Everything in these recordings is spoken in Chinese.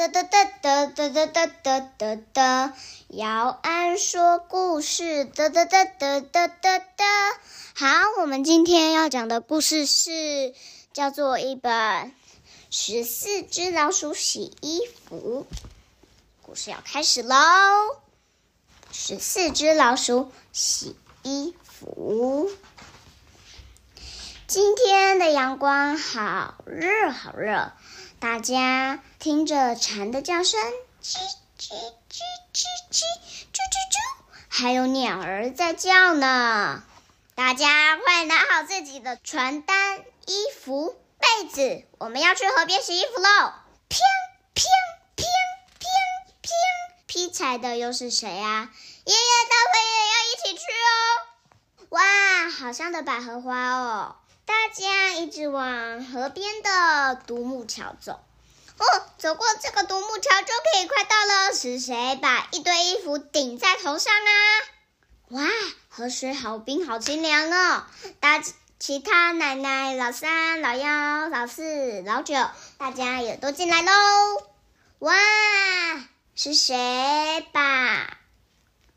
哒哒哒哒哒哒哒哒哒哒，姚安说故事，哒哒哒哒哒哒哒。好，我们今天要讲的故事是叫做一本《十四只老鼠洗衣服》。故事要开始喽！十四只老鼠洗衣服。今天的阳光好热，好热。大家听着蝉的叫声，叽叽叽叽叽，啾啾啾，还有鸟儿在叫呢。大家快拿好自己的床单、衣服、被子，我们要去河边洗衣服喽！乒乒乒乒乒，劈柴的又是谁啊？爷爷大会也要一起去哦！哇，好香的百合花哦！大家一直往河边的独木桥走，哦，走过这个独木桥就可以快到了。是谁把一堆衣服顶在头上啊？哇，河水好冰，好清凉哦！大其他奶奶、老三、老幺、老四、老九，大家也都进来喽。哇，是谁把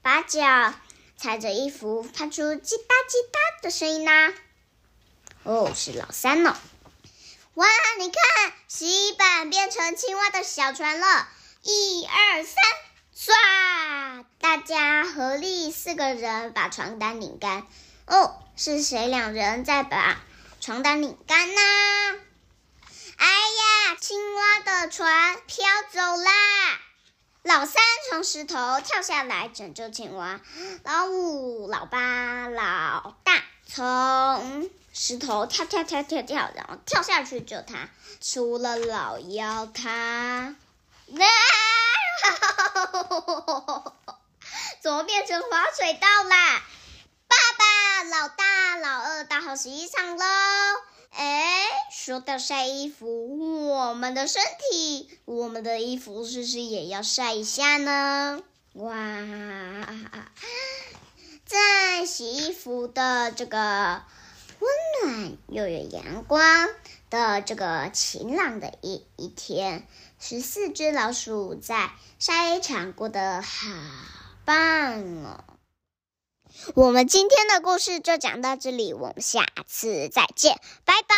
把脚踩着衣服发出叽哒叽哒的声音呢？哦，是老三呢！哇，你看，洗衣板变成青蛙的小船了。一二三，唰！大家合力四个人把床单拧干。哦，是谁两人在把床单拧干呢？哎呀，青蛙的船飘走啦！老三从石头跳下来拯救青蛙。老五、老八、老大从。石头跳跳跳跳跳，然后跳下去救他。除了老妖，他，怎么变成滑水道啦？爸爸、老大、老二大好洗衣场喽！哎，说到晒衣服，我们的身体，我们的衣服是不是也要晒一下呢？哇，福的这个。温暖又有阳光的这个晴朗的一一天，十四只老鼠在沙场过得好棒哦！我们今天的故事就讲到这里，我们下次再见，拜拜。